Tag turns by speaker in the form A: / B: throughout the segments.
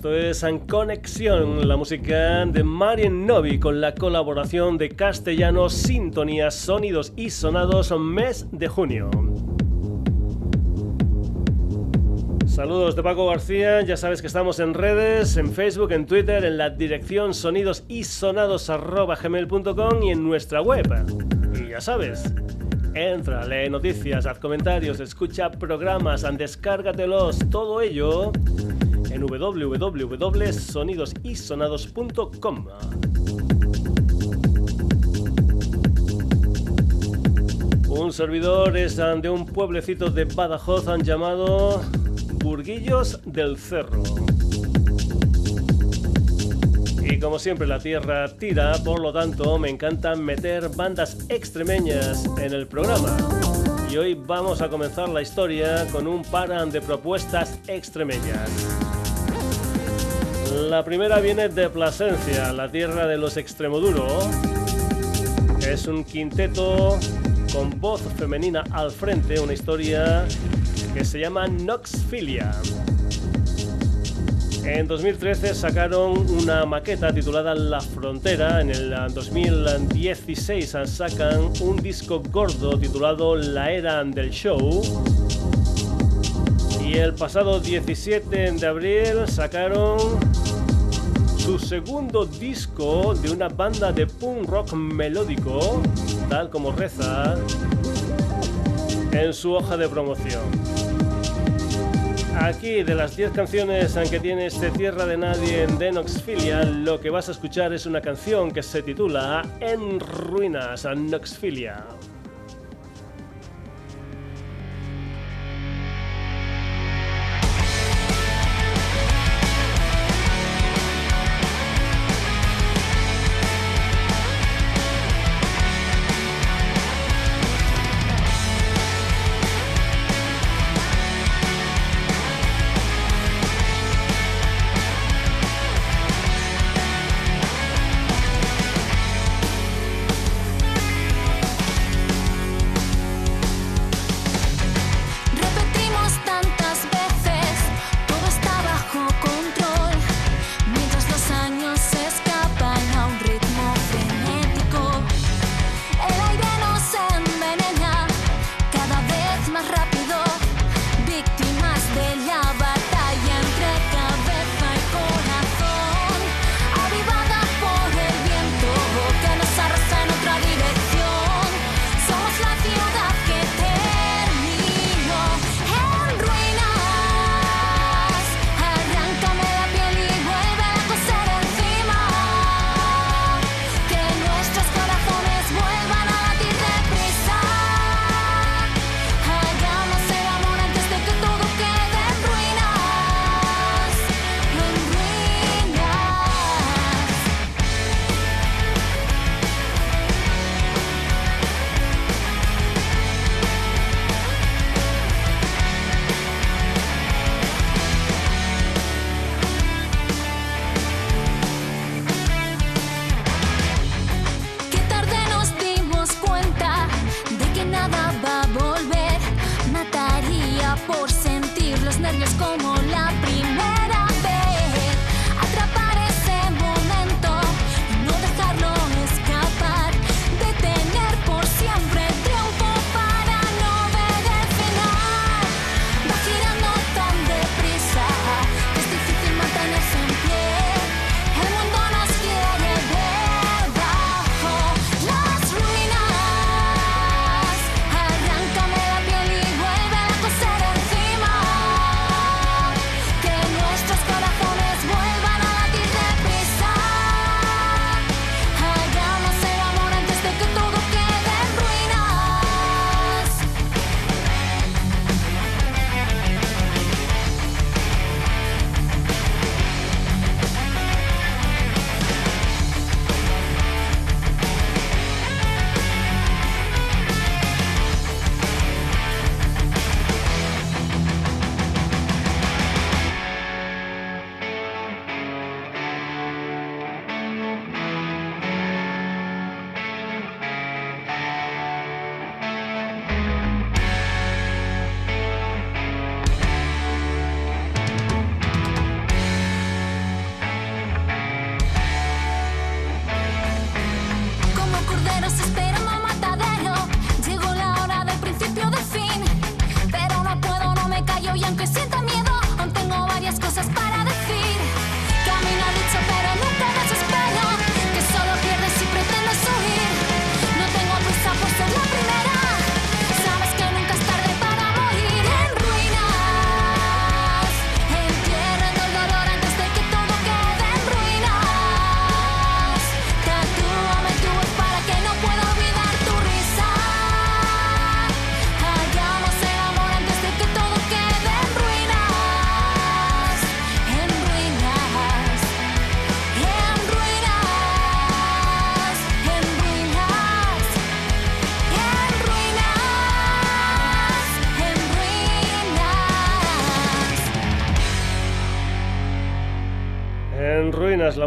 A: Esto es En Conexión, la música de Marien Novi con la colaboración de Castellano Sintonías, Sonidos y Sonados mes de junio. Saludos de Paco García, ya sabes que estamos en redes, en Facebook, en Twitter, en la dirección sonidos y y en nuestra web. Y ya sabes, entra, lee noticias, haz comentarios, escucha programas, descárgatelos, todo ello en www.sonidosisonados.com. Un servidor es de un pueblecito de Badajoz han llamado Burguillos del Cerro. Y como siempre la tierra tira, por lo tanto me encanta meter bandas extremeñas en el programa. Y hoy vamos a comenzar la historia con un par de propuestas extremeñas. La primera viene de Plasencia, la tierra de los Extremoduro. Es un quinteto con voz femenina al frente, una historia que se llama Noxfilia. En 2013 sacaron una maqueta titulada La Frontera. En el 2016 sacan un disco gordo titulado La Era del Show. Y el pasado 17 de abril sacaron su segundo disco de una banda de punk rock melódico, tal como reza en su hoja de promoción. Aquí, de las 10 canciones que tiene este Tierra de Nadie en Denoxfilia, lo que vas a escuchar es una canción que se titula En Ruinas, a Noxfilia.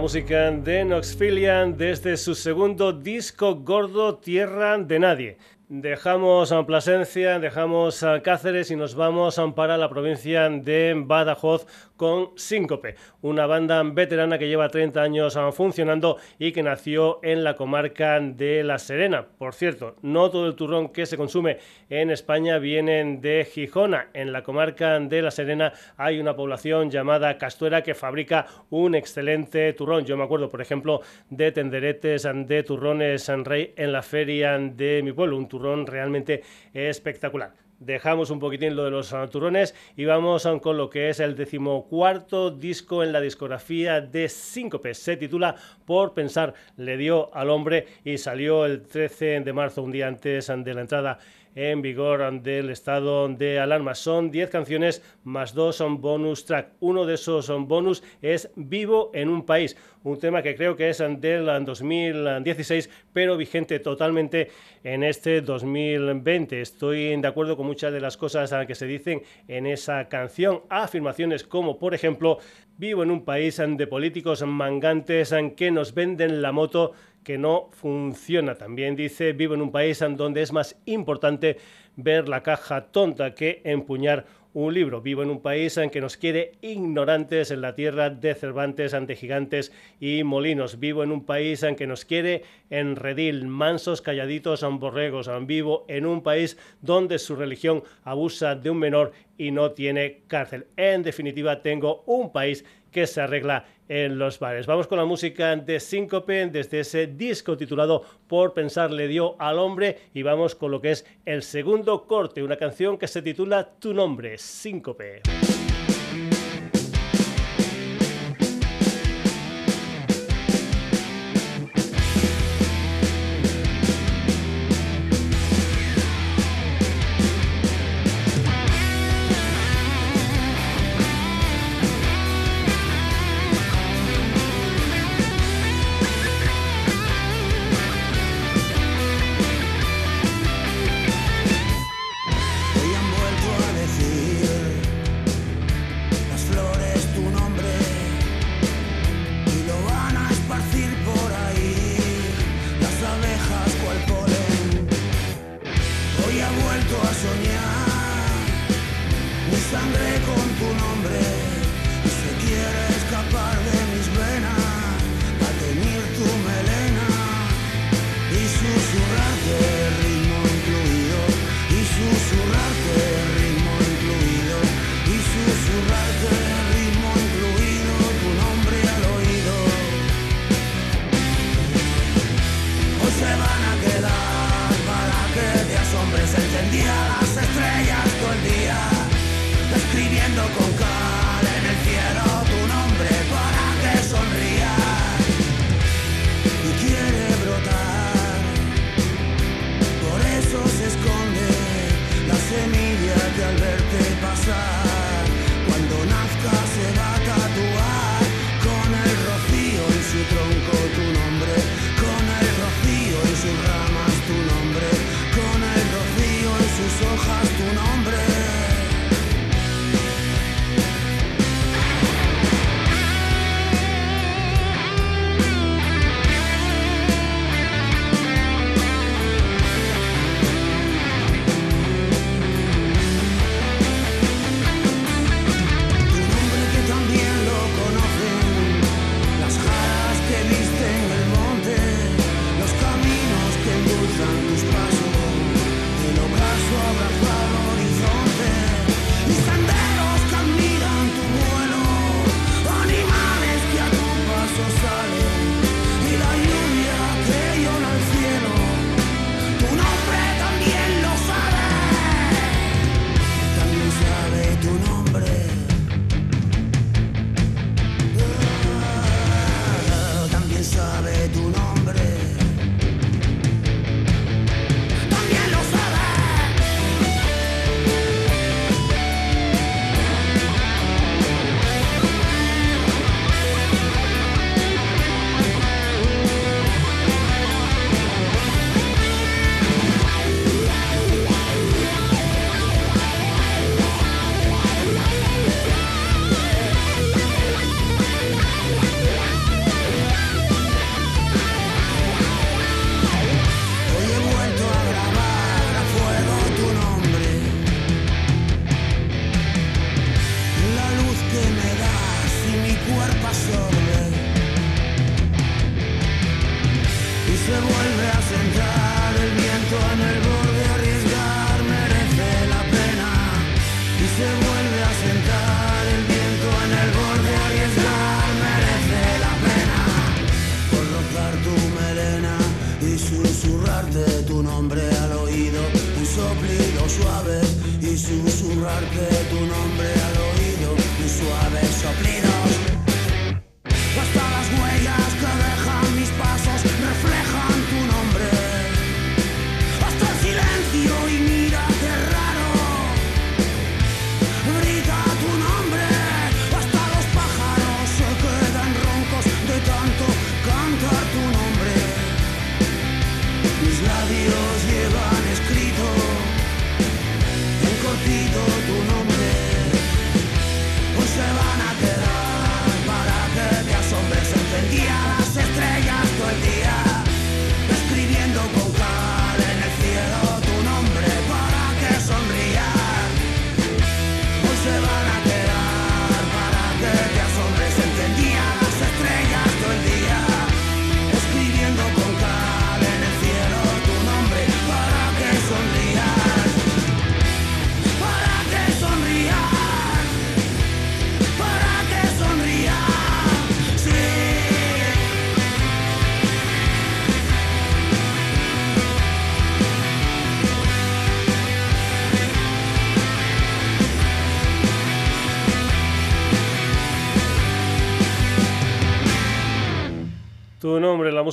A: Música de Noxfilian desde su segundo disco gordo Tierra de Nadie. Dejamos a Plasencia, dejamos a Cáceres y nos vamos para la provincia de Badajoz con Síncope, una banda veterana que lleva 30 años funcionando y que nació en la comarca de La Serena. Por cierto, no todo el turrón que se consume en España viene de Gijona. En la comarca de La Serena hay una población llamada Castuera que fabrica un excelente turrón. Yo me acuerdo, por ejemplo, de tenderetes de turrones San Rey en la feria de mi pueblo, un realmente espectacular. Dejamos un poquitín lo de los turrones y vamos con lo que es el decimocuarto disco en la discografía de Síncope. Se titula Por pensar le dio al hombre y salió el 13 de marzo, un día antes de la entrada en vigor del estado de alarma. Son 10 canciones más 2 son bonus track. Uno de esos son bonus es Vivo en un país, un tema que creo que es del 2016, pero vigente totalmente en este 2020. Estoy de acuerdo con muchas de las cosas que se dicen en esa canción. Afirmaciones como, por ejemplo, vivo en un país de políticos mangantes que nos venden la moto que no funciona. También dice, vivo en un país en donde es más importante ver la caja tonta que empuñar un libro. Vivo en un país en que nos quiere ignorantes en la tierra de Cervantes ante gigantes y molinos. Vivo en un país en que nos quiere en redil, mansos, calladitos, borregos. Vivo en un país donde su religión abusa de un menor y no tiene cárcel. En definitiva, tengo un país que se arregla en los bares. Vamos con la música de Síncope desde ese disco titulado Por pensar le dio al hombre y vamos con lo que es el segundo corte, una canción que se titula Tu nombre, Síncope.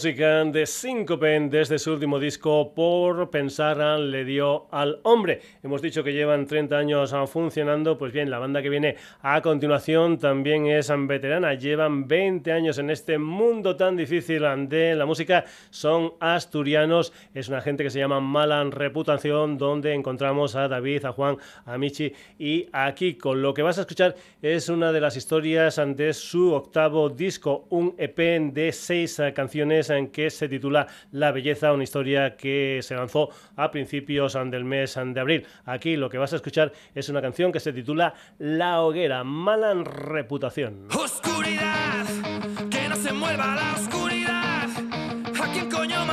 A: Música de Syncope desde su último disco, por pensar le dio al hombre. Hemos dicho que llevan 30 años funcionando, pues bien, la banda que viene a continuación también es veterana, llevan 20 años en este mundo tan difícil de la música, son asturianos, es una gente que se llama Malan Reputación, donde encontramos a David, a Juan, a Michi y a Kiko. Lo que vas a escuchar es una de las historias de su octavo disco, un EP de seis canciones en que se titula La Belleza, una historia que se lanzó a principios del mes de abril. Aquí lo que vas a escuchar es una canción que se titula La Hoguera, Malan Reputación.
B: Oscuridad, que no se mueva la oscuridad. ¿A coño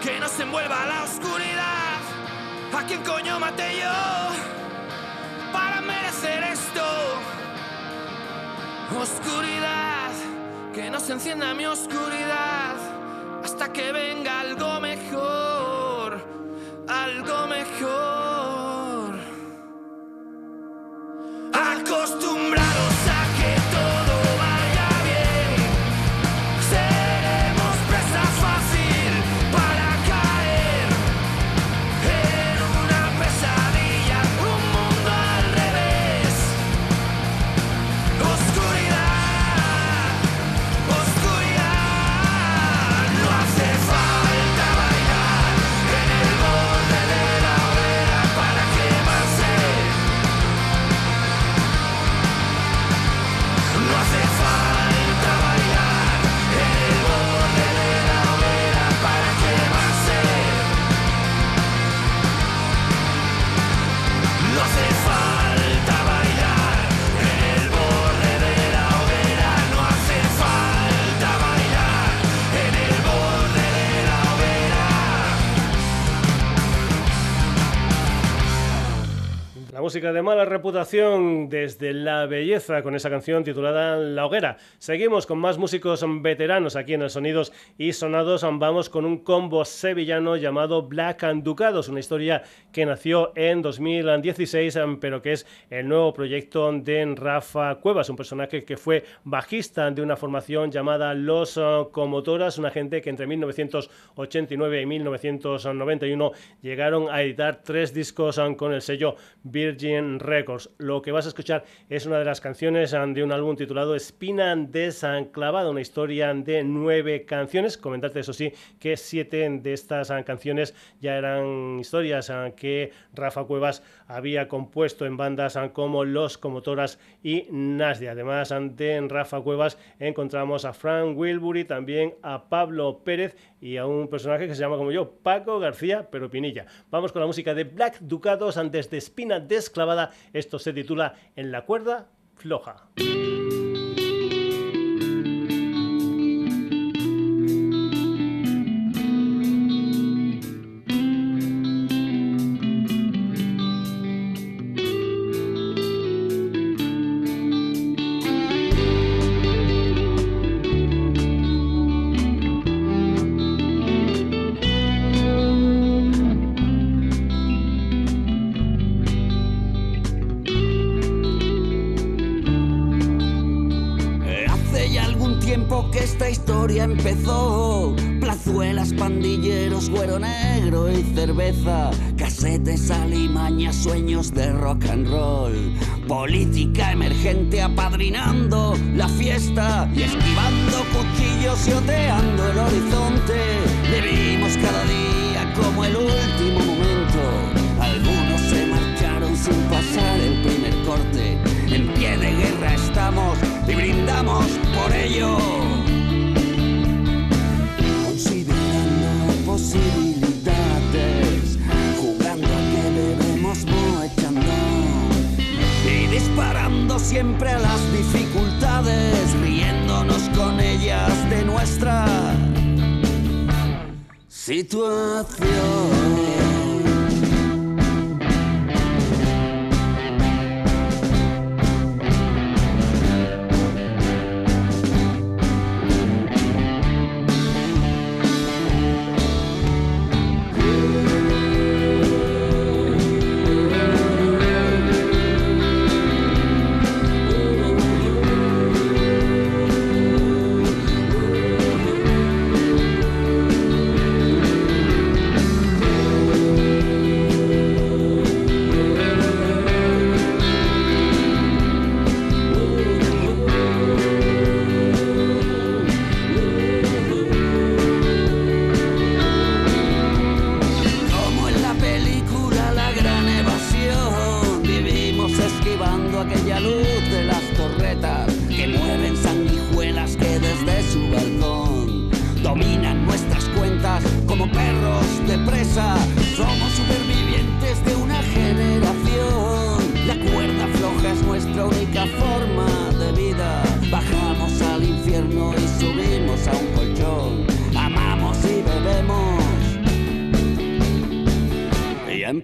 B: que nos envuelva la oscuridad. ¿A quién coño maté yo para merecer esto? Oscuridad, que nos encienda mi oscuridad hasta que venga
A: Música de mala reputación desde la belleza con esa canción titulada La hoguera. Seguimos con más músicos veteranos aquí en el Sonidos y Sonados. Vamos con un combo sevillano llamado Black and Ducados, una historia que nació en 2016, pero que es el nuevo proyecto de Rafa Cuevas, un personaje que fue bajista de una formación llamada Los Comotoras, una gente que entre 1989 y 1991 llegaron a editar tres discos con el sello Virgin Records. Lo que vas a escuchar es una de las canciones eh, de un álbum titulado Espina Desanclavada, una historia de nueve canciones. Comentarte, eso sí, que siete de estas eh, canciones ya eran historias eh, que Rafa Cuevas había compuesto en bandas como Los Comotoras y Nasdia. Además de Rafa Cuevas encontramos a Frank Wilbury, también a Pablo Pérez y a un personaje que se llama como yo, Paco García, pero Pinilla. Vamos con la música de Black Ducados antes de Espina Desclavada. Esto se titula En la cuerda floja.
C: Rock and roll. Política emergente apadrinando la fiesta y esquivando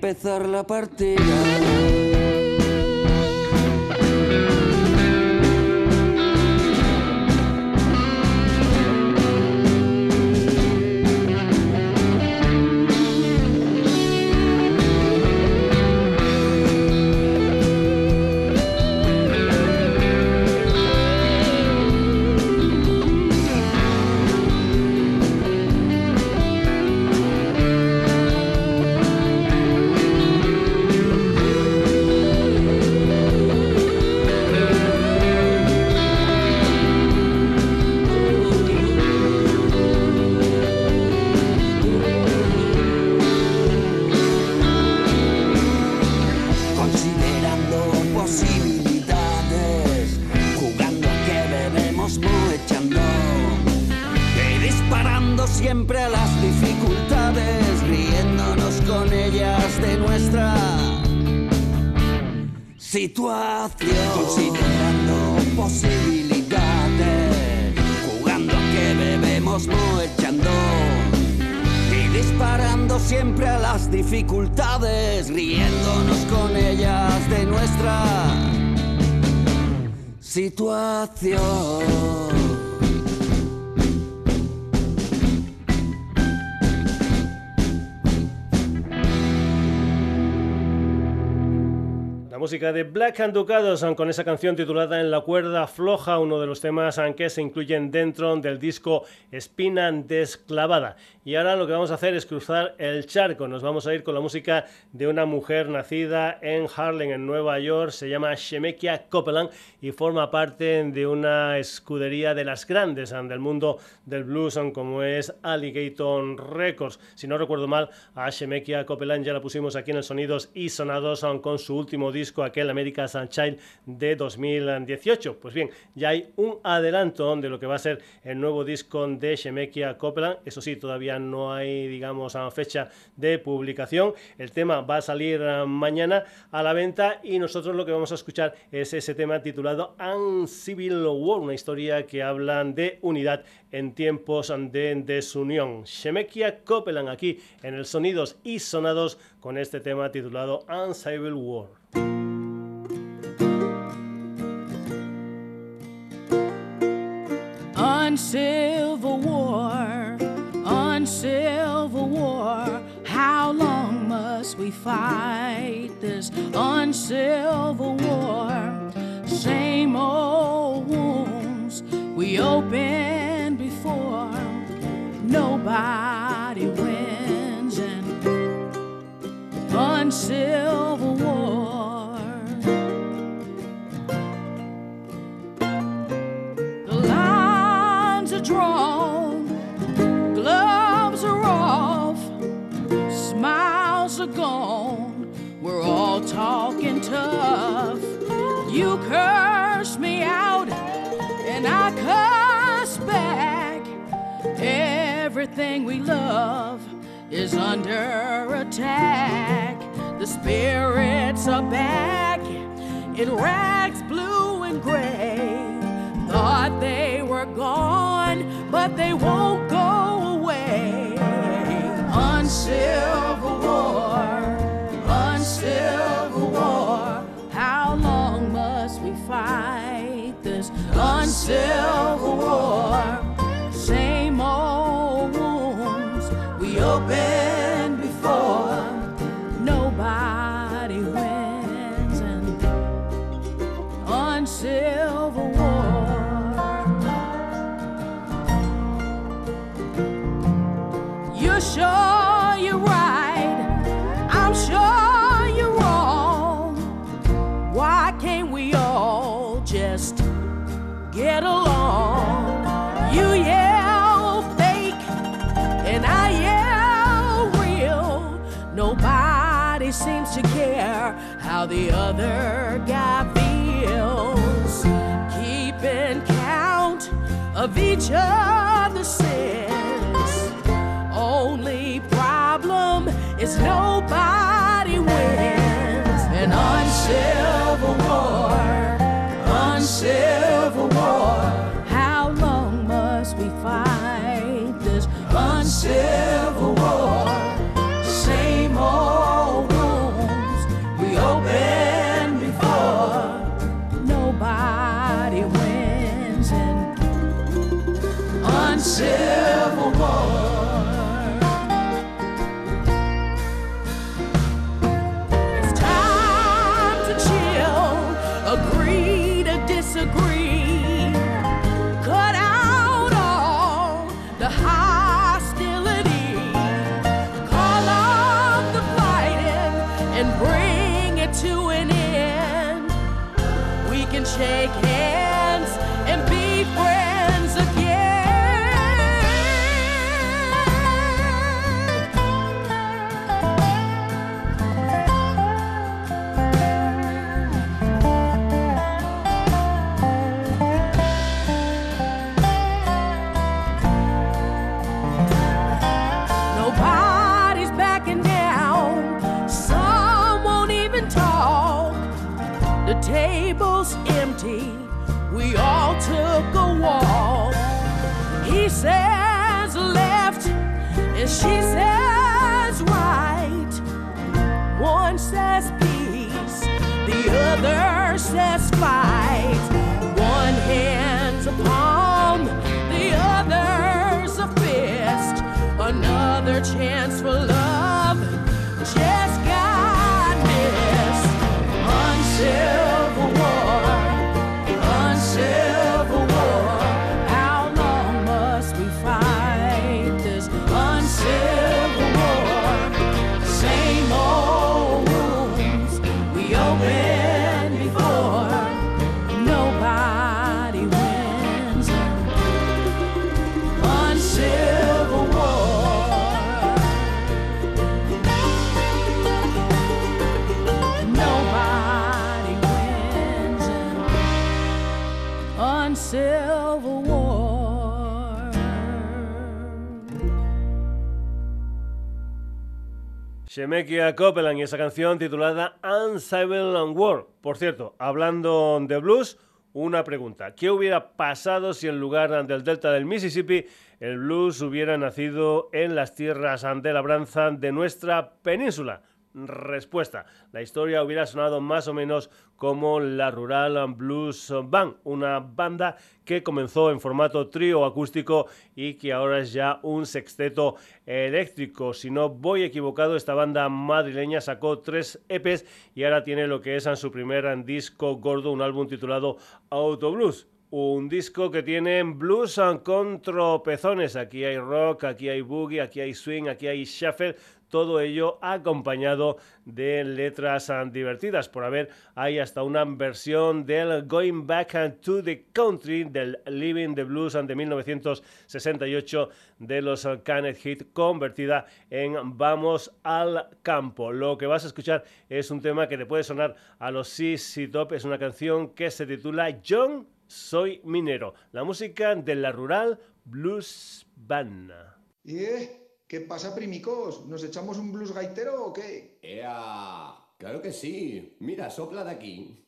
C: empezar la partida. De
A: Black and Ducados con esa canción titulada En la cuerda floja, uno de los temas que se incluyen dentro del disco Espina Desclavada. Y ahora lo que vamos a hacer es cruzar el charco. Nos vamos a ir con la música de una mujer nacida en Harlem, en Nueva York. Se llama Shemekia Copeland y forma parte de una escudería de las grandes del mundo del blues, como es Alligator Records. Si no recuerdo mal, a Shemekia Copeland ya la pusimos aquí en el Sonidos y Sonados con su último disco, aquel America's Sunshine de 2018. Pues bien, ya hay un adelanto de lo que va a ser el nuevo disco de Shemekia Copeland. Eso sí, todavía no hay, digamos, fecha de publicación. El tema va a salir eh, mañana a la venta y nosotros lo que vamos a escuchar es ese tema titulado Uncivil War, una historia que habla de unidad en tiempos de desunión. Shemekia Copeland aquí en el Sonidos y Sonados con este tema titulado Uncivil War.
D: We fight this uncivil war? Same old wounds we opened before. Nobody wins and uncivil We love is under attack. The spirits are back in rags blue and gray. Thought they were gone, but they won't go away. Uncivil war, uncivil war. How long must we fight this uncivil war? Same open. The other guy feels. Keeping count of each other's
A: Shemekia Copeland y esa canción titulada Uncivil War. Por cierto, hablando de blues, una pregunta. ¿Qué hubiera pasado si en lugar del delta del Mississippi el blues hubiera nacido en las tierras de labranza de nuestra península? Respuesta. La historia hubiera sonado más o menos como la Rural Blues Band, una banda que comenzó en formato trío acústico y que ahora es ya un sexteto eléctrico. Si no voy equivocado, esta banda madrileña sacó tres EPs y ahora tiene lo que es en su primer disco gordo, un álbum titulado Auto Blues. Un disco que tiene blues con tropezones. Aquí hay rock, aquí hay boogie, aquí hay swing, aquí hay shuffle todo ello acompañado de letras ah, divertidas. Por haber, hay hasta una versión del Going Back to the Country del Living the Blues de 1968 de los Canet Hit convertida en Vamos al campo. Lo que vas a escuchar es un tema que te puede sonar a los CC Top. Es una canción que se titula John Soy Minero. La música de la Rural Blues Band.
E: ¿Qué pasa, primicos? ¿Nos echamos un blues gaitero o qué?
F: ¡Ea! Claro que sí. Mira, sopla de aquí.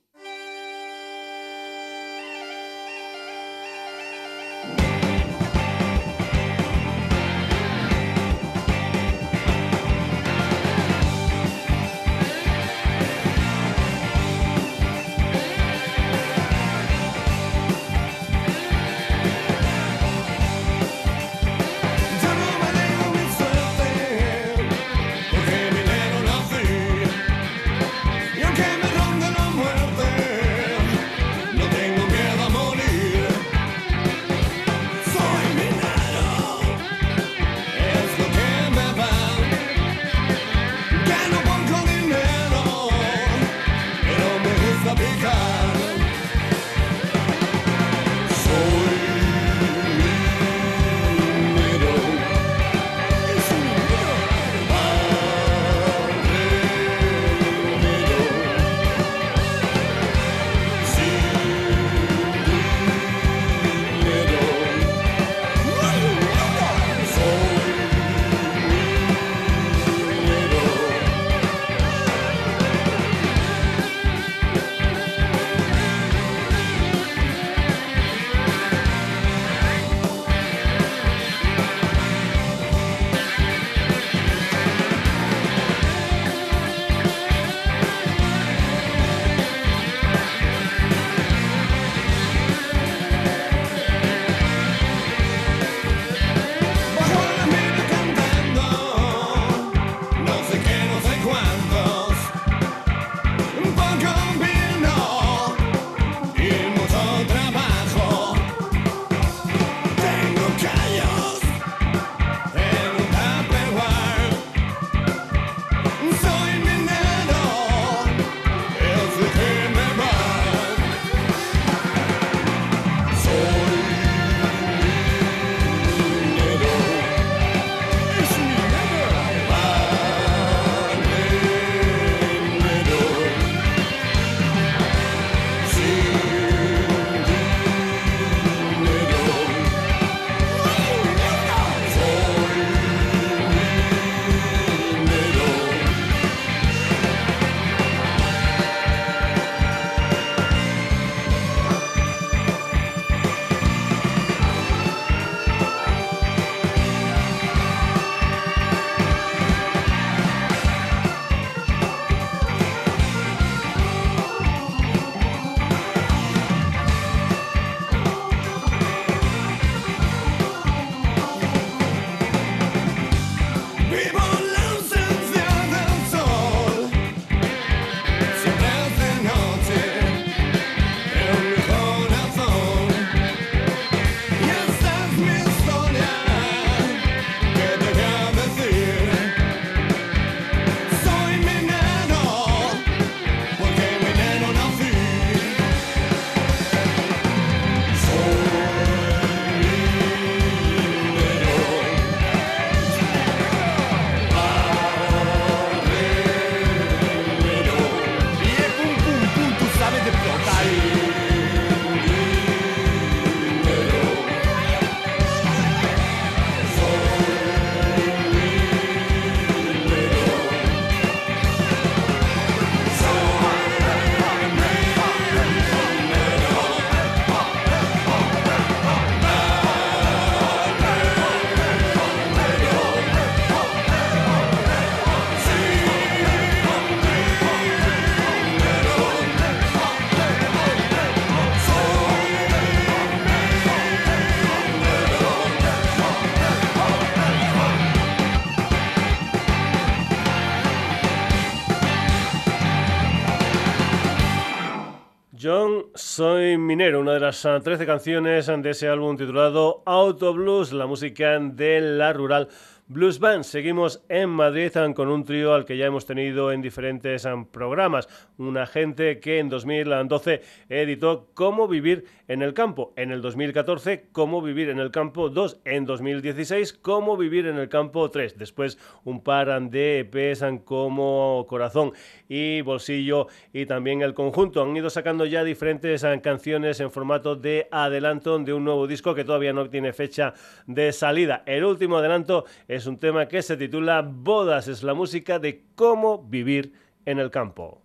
G: Las ah, 13 canciones de ese álbum titulado Auto Blues, la música de la rural Blues Band. Seguimos en Madrid ah, con un trío al que ya hemos tenido en diferentes ah, programas. Una gente que en 2012 editó Cómo vivir en el campo. En el 2014, Cómo vivir en el campo 2. En 2016, Cómo vivir en el campo 3. Después un par de EPs como Corazón y Bolsillo y también el conjunto. Han ido sacando ya diferentes ah, canciones en formato de adelanto de un nuevo disco que todavía no tiene fecha de salida. El último adelanto es un tema que se titula Bodas, es la música de cómo vivir en el campo.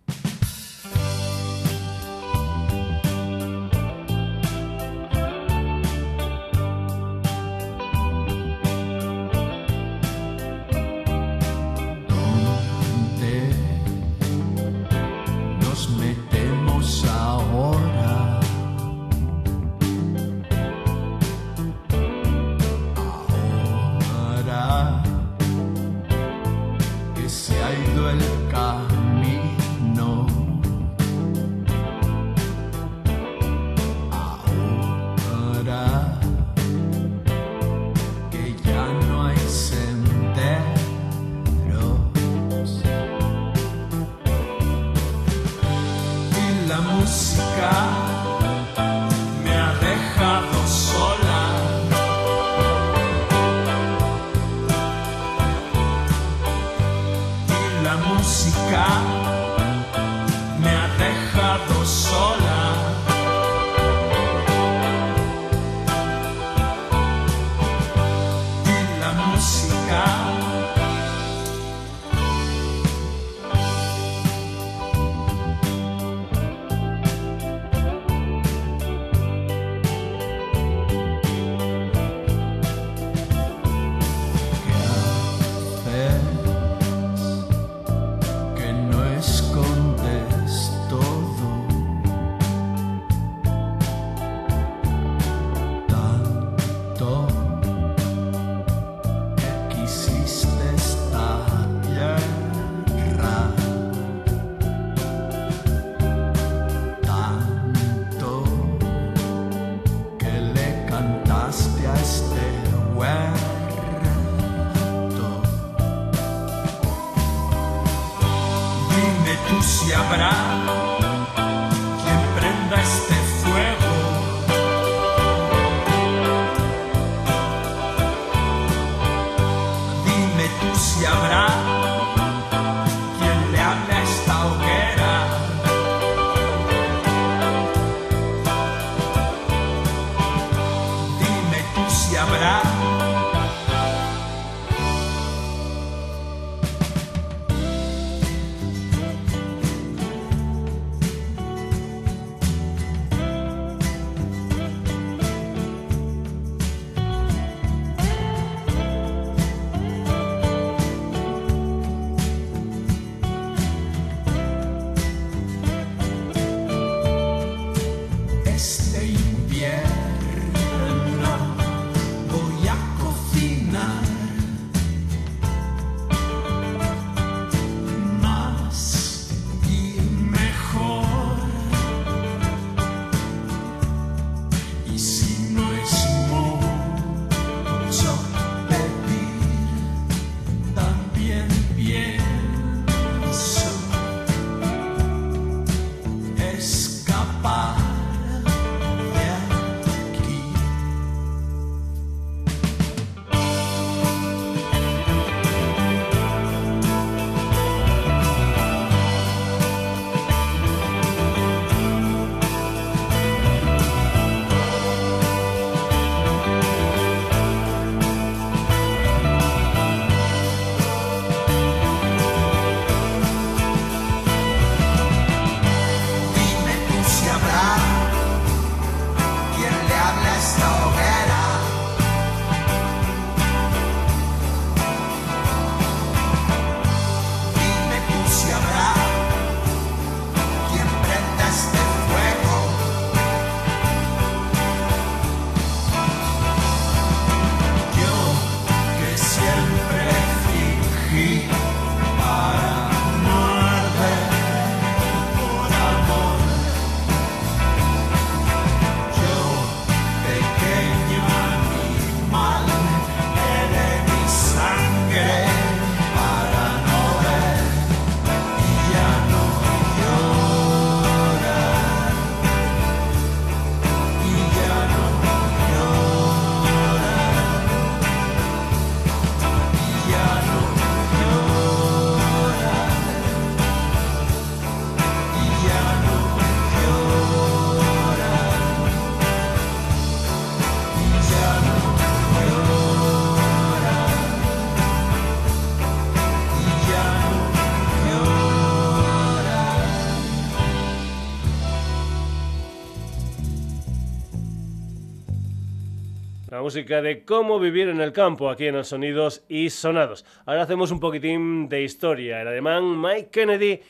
H: Música
A: de cómo vivir en el campo aquí en los sonidos y sonados. Ahora hacemos un poquitín de historia. El alemán Mike Kennedy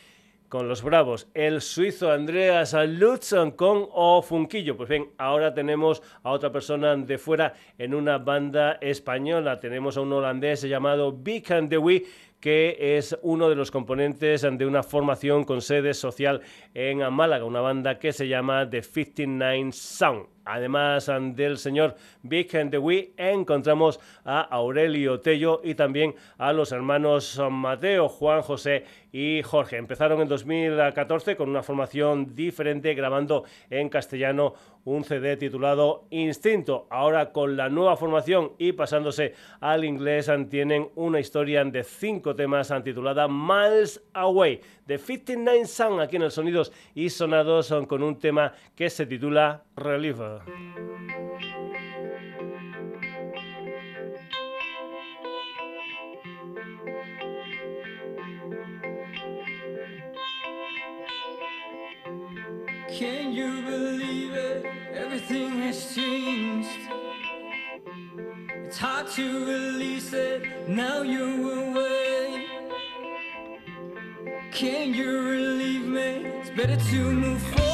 A: con los Bravos, el suizo Andreas Lutz con O Funquillo. Pues bien, ahora tenemos a otra persona de fuera en una banda española. Tenemos a un holandés llamado Vic and the que es uno de los componentes de una formación con sede social en Málaga, una banda que se llama The 59 Sound. Además del señor Big the Wee, encontramos a Aurelio Tello y también a los hermanos Mateo, Juan José y Jorge. Empezaron en 2014 con una formación diferente, grabando en castellano un CD titulado Instinto. Ahora con la nueva formación y pasándose al inglés, tienen una historia de cinco temas titulada Miles Away. De 59 Sound aquí en el Sonidos y Sonados con un tema que se titula
I: Can you believe it? Everything has changed. It's hard to release it. Now you're away. Can you relieve me? It's better to move forward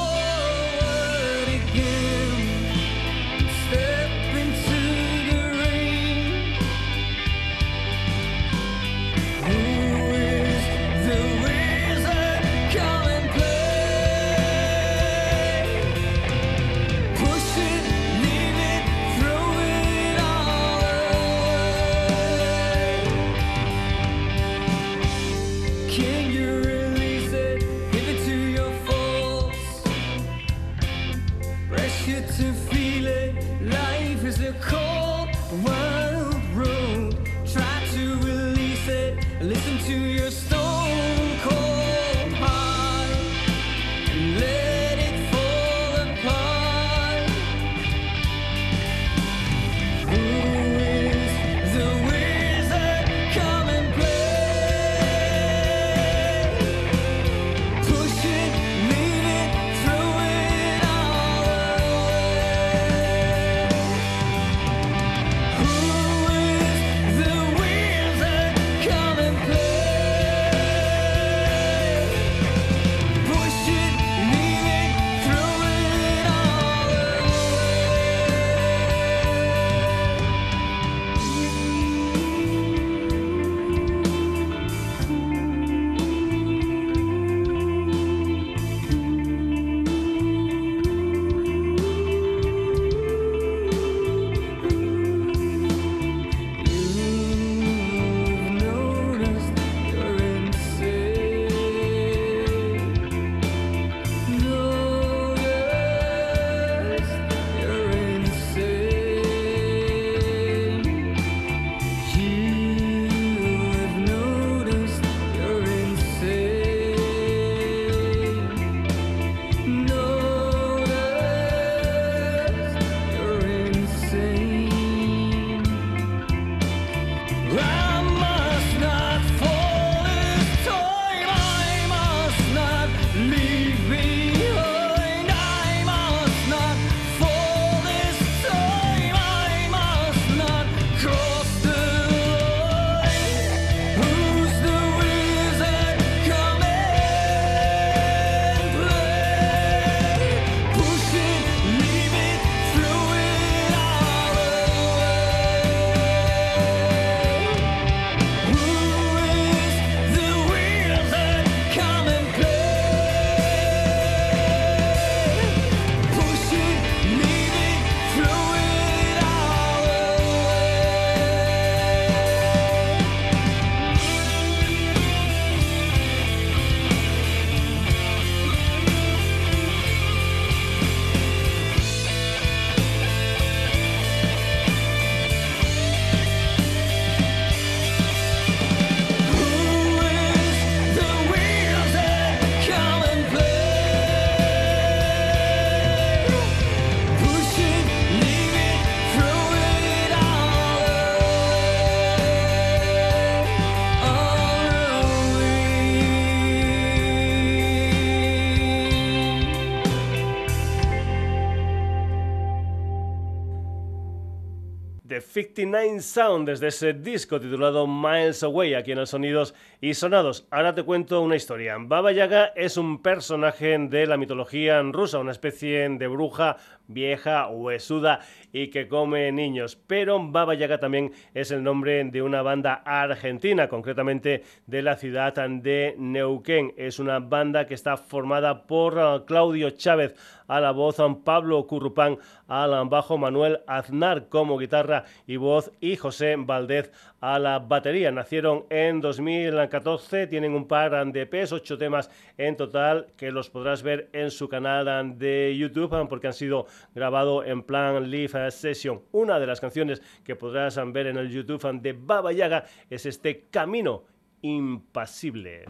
J: 59 Sound desde ese disco titulado Miles Away aquí en el Sonidos y Sonados. Ahora te cuento una historia. Baba Yaga es un personaje de la mitología rusa, una especie de bruja vieja, huesuda y que come niños. Pero Baba Yaga también es el nombre de una banda argentina, concretamente de la ciudad de Neuquén. Es una banda que está formada por uh, Claudio Chávez a la voz, um, Pablo Currupán al bajo, Manuel Aznar como guitarra y voz y José Valdez a la batería. Nacieron en 2014, tienen un par de EPs, ocho temas en total, que los podrás ver en su canal de YouTube porque han sido grabados en plan live session. Una de las canciones que podrás ver en el YouTube de Baba Yaga es este Camino Impasible.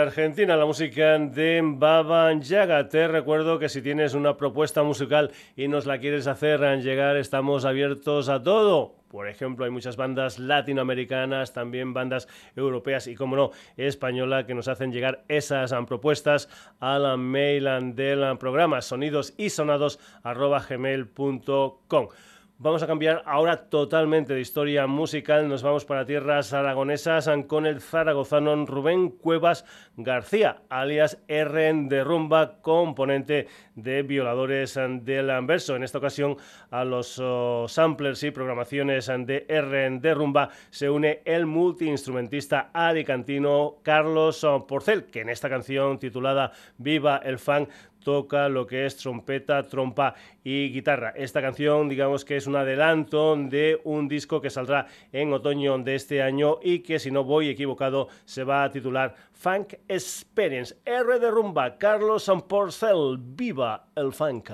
A: Argentina, la música de Baba Yaga. Te recuerdo que si tienes una propuesta musical y nos la quieres hacer llegar, estamos abiertos a todo. Por ejemplo, hay muchas bandas latinoamericanas, también bandas europeas y, como no, española, que nos hacen llegar esas propuestas a la mail del programa sonidos y sonados Vamos a cambiar ahora totalmente de historia musical. Nos vamos para tierras aragonesas con el zaragozano Rubén Cuevas García, alias R de Rumba, componente de Violadores del Anverso. En esta ocasión a los oh, samplers y programaciones de R de Rumba se une el multiinstrumentista alicantino Carlos Porcel, que en esta canción titulada Viva el Fan toca lo que es trompeta, trompa y guitarra. Esta canción, digamos que es un adelanto de un disco que saldrá en otoño de este año y que, si no voy equivocado, se va a titular Funk Experience. R de rumba, Carlos Porcel, viva el funk.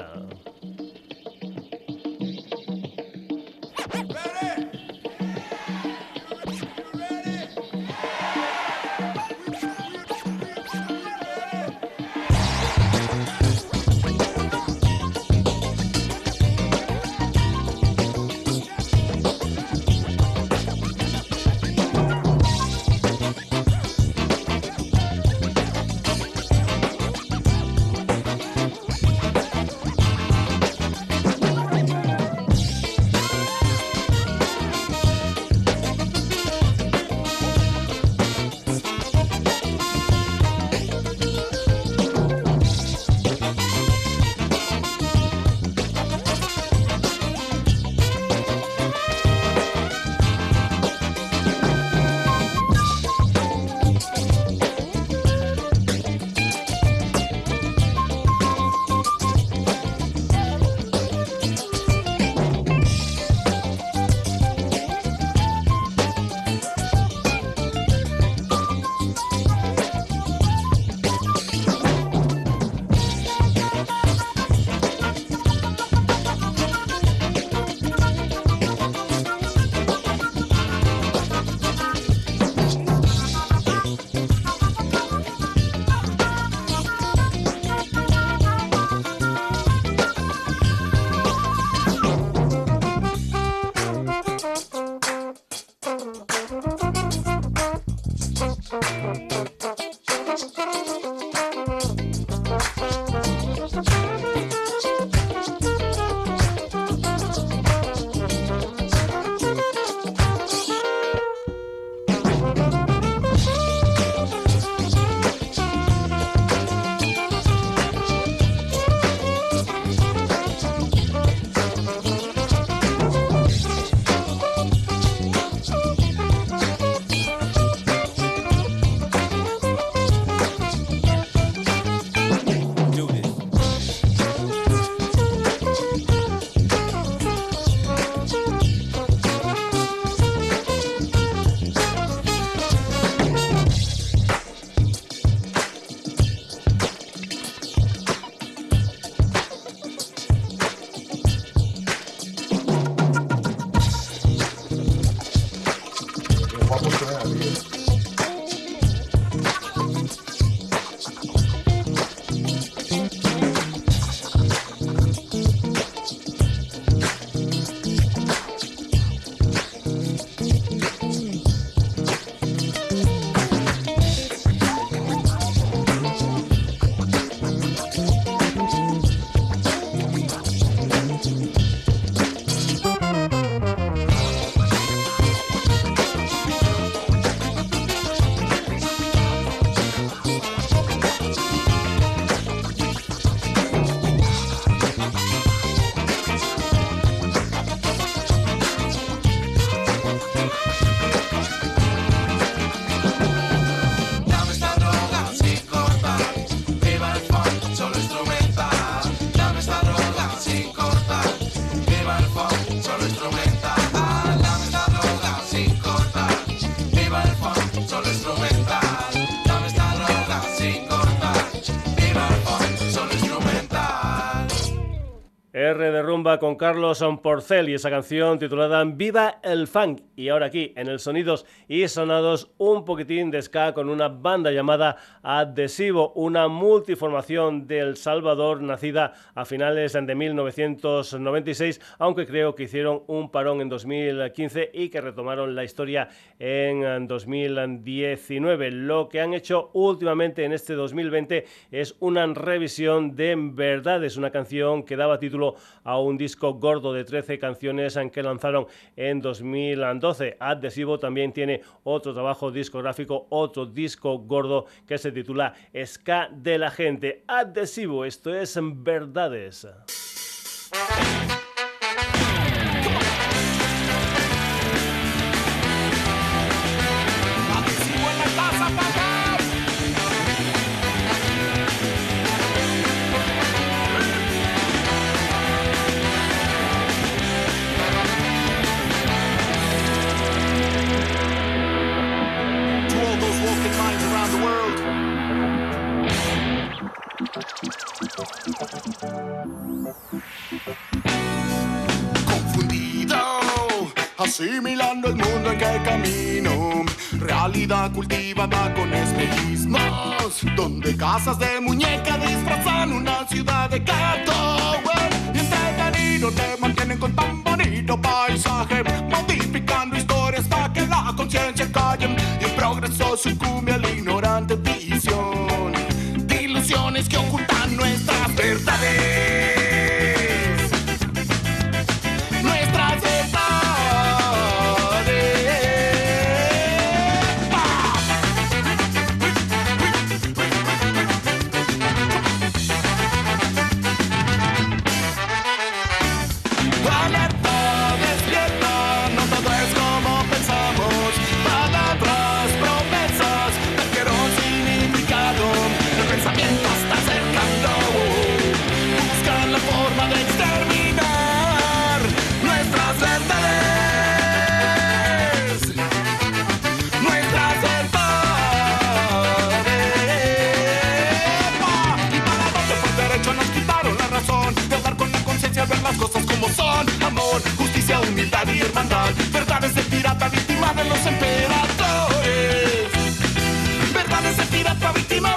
A: Con Carlos Porcel y esa canción titulada Viva el Funk. Y ahora aquí en el Sonidos y Sonados un poquitín de ska con una banda llamada Adhesivo, una multiformación del Salvador nacida a finales de 1996, aunque creo que hicieron un parón en 2015 y que retomaron la historia en 2019. Lo que han hecho últimamente en este 2020 es una revisión de Verdad, es una canción que daba título a un disco gordo de 13 canciones que lanzaron en 2012. Adhesivo también tiene otro trabajo discográfico, otro disco gordo que se titula Ska de la gente. Adhesivo, esto es Verdades.
K: Cultivada con espejismos, donde casas de muñeca disfrazan una ciudad de gato. Y entretenido te mantienen con tan bonito paisaje, modificando historias para que la conciencia calle. Y el progreso sucumbe a Culpa de los emperadores. Verdades víctima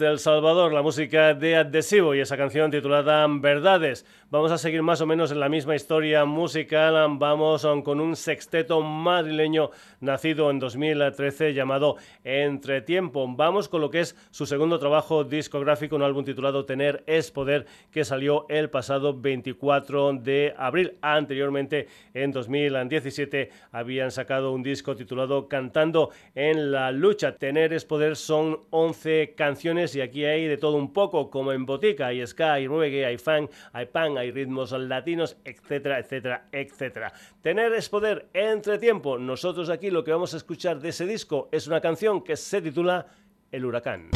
A: El Salvador, la música de Adhesivo y esa canción titulada Verdades. Vamos a seguir más o menos en la misma historia musical. Vamos con un sexteto madrileño nacido en 2013 llamado Entretiempo. Vamos con lo que es su segundo trabajo discográfico, un álbum titulado Tener es Poder, que salió el pasado 24 de abril. Anteriormente, en 2017, habían sacado un disco titulado Cantando en la Lucha. Tener es Poder son 11 canciones y aquí hay de todo un poco, como en Botica, hay ska, hay reggae, hay funk, hay pan, hay ritmos latinos, etcétera, etcétera, etcétera. Tener es poder entre tiempo. Nosotros aquí lo que vamos a escuchar de ese disco es una canción que se titula El huracán.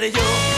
C: ser yo.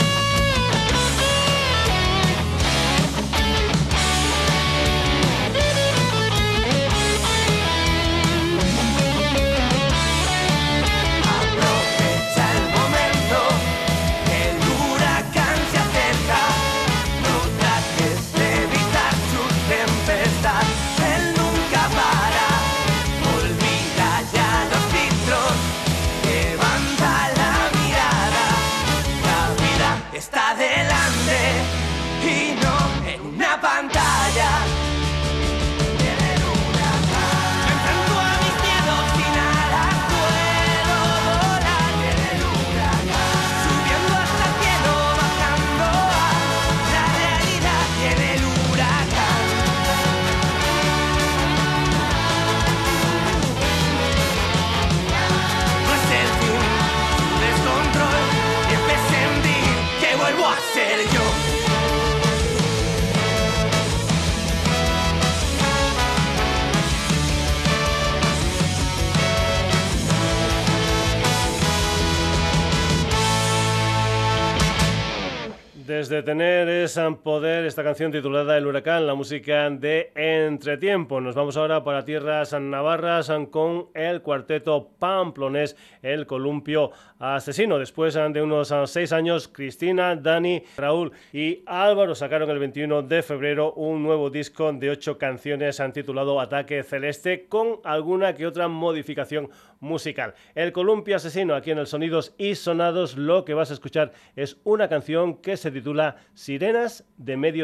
C: tener es
A: ah, poder esta canción titulada El huracán, la música de Entretiempo. Nos vamos ahora para tierras navarras con el cuarteto pamplonés El Columpio Asesino. Después de unos seis años, Cristina, Dani, Raúl y Álvaro sacaron el 21 de febrero un nuevo disco de ocho canciones titulado Ataque Celeste con alguna que otra modificación musical. El Columpio Asesino, aquí en el Sonidos y Sonados, lo que vas a escuchar es una canción que se titula Sirenas de Medio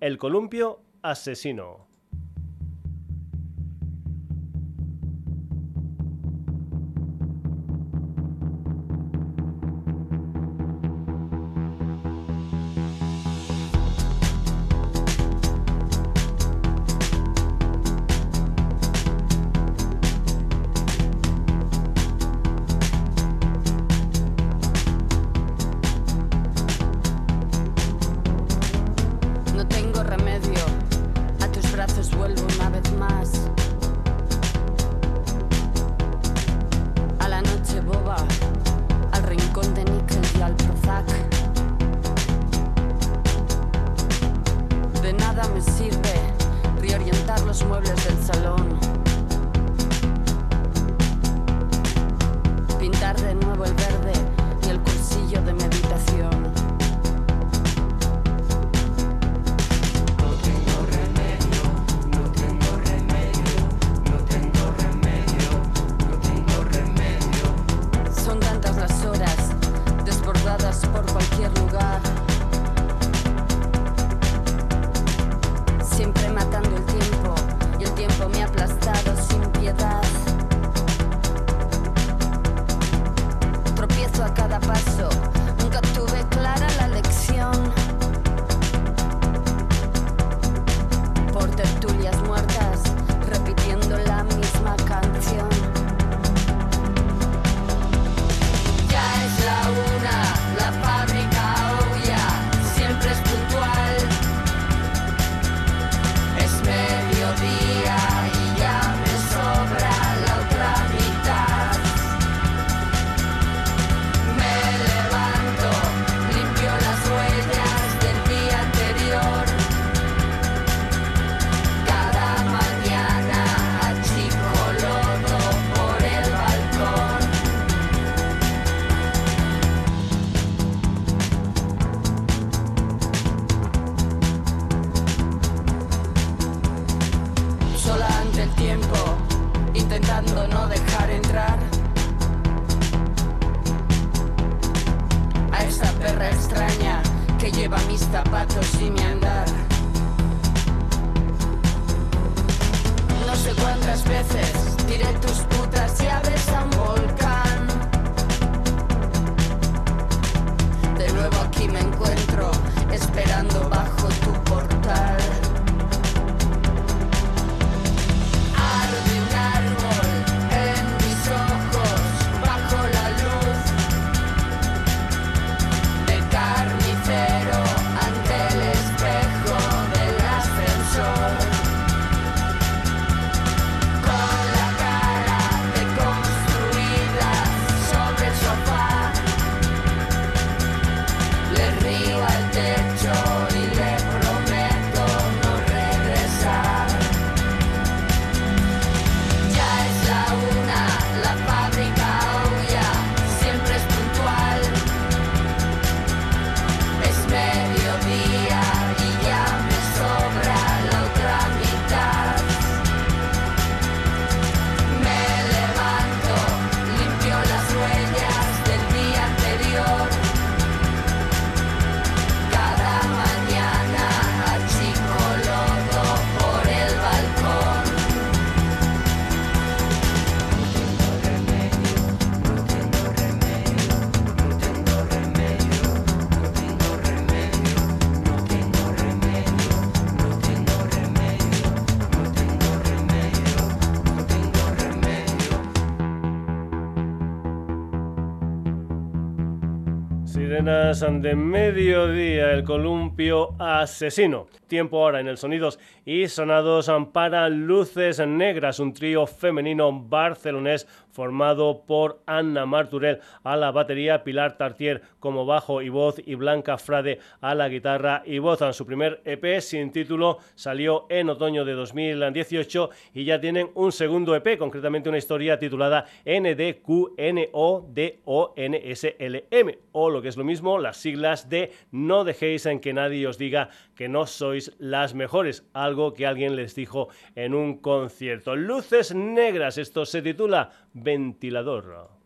A: el Columpio Asesino.
L: De mediodía, el
A: columpio asesino. Tiempo ahora en el Sonidos y Sonados para Luces Negras, un trío femenino barcelonés formado por Anna Marturel a la batería, Pilar Tartier como bajo y voz y Blanca Frade a la guitarra y voz. Su primer EP sin título salió en otoño de 2018 y ya tienen un segundo EP, concretamente una historia titulada NDQNODONSLM o lo que es lo mismo, las siglas de No dejéis en que nadie os diga que no sois las mejores, algo que alguien les dijo en un concierto. Luces negras, esto se titula Ventilador.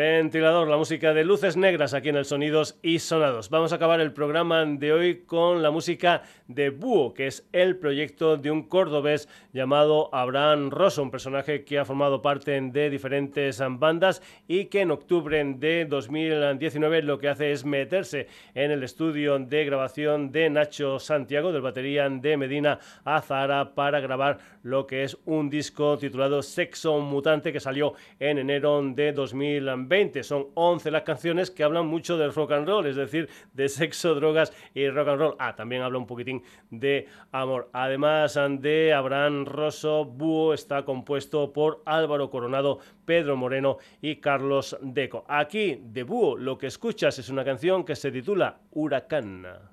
A: Ventilador, la música de luces negras aquí en el Sonidos y Sonados. Vamos a acabar el programa de hoy con la música de Búho, que es el proyecto de un cordobés llamado Abraham Rosso, un personaje que ha formado parte de diferentes bandas y que en octubre de 2019 lo que hace es meterse en el estudio de grabación de Nacho Santiago, del batería de Medina Azara, para grabar lo que es un disco titulado Sexo Mutante que salió en enero de 2020. Son 11 las canciones que hablan mucho del rock and roll, es decir, de sexo, drogas y rock and roll. Ah, también habla un poquitín de amor. Además de Abraham Rosso, Búho está compuesto por Álvaro Coronado, Pedro Moreno y Carlos Deco. Aquí, de Búho, lo que escuchas es una canción que se titula Huracán.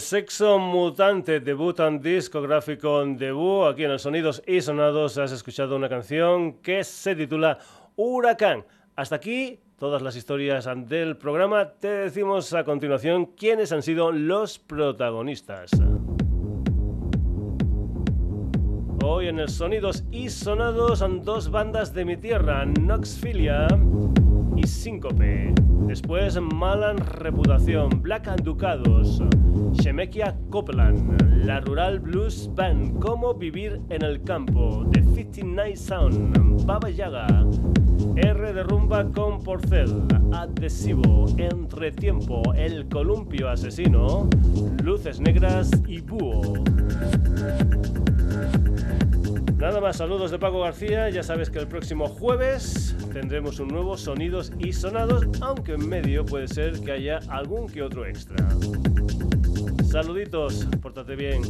A: Sexo Mutante, debut en discográfico debut, aquí en el Sonidos y Sonados has escuchado una canción que se titula Huracán. Hasta aquí todas las historias del programa. Te decimos a continuación quiénes han sido los protagonistas. Hoy en el Sonidos y Sonados son dos bandas de mi tierra, Noxfilia y Síncope. Después Malan Reputación, Black and Ducados, Shemekia Copeland, La Rural Blues Band, Cómo Vivir en el Campo, The 59 Sound, Baba Yaga, R de Rumba con Porcel, Adhesivo, Entretiempo, El Columpio Asesino, Luces Negras y Búho. Nada más, saludos de Paco García. Ya sabes que el próximo jueves tendremos un nuevo Sonidos y Sonados, aunque en medio puede ser que haya algún que otro extra. Saluditos, pórtate bien.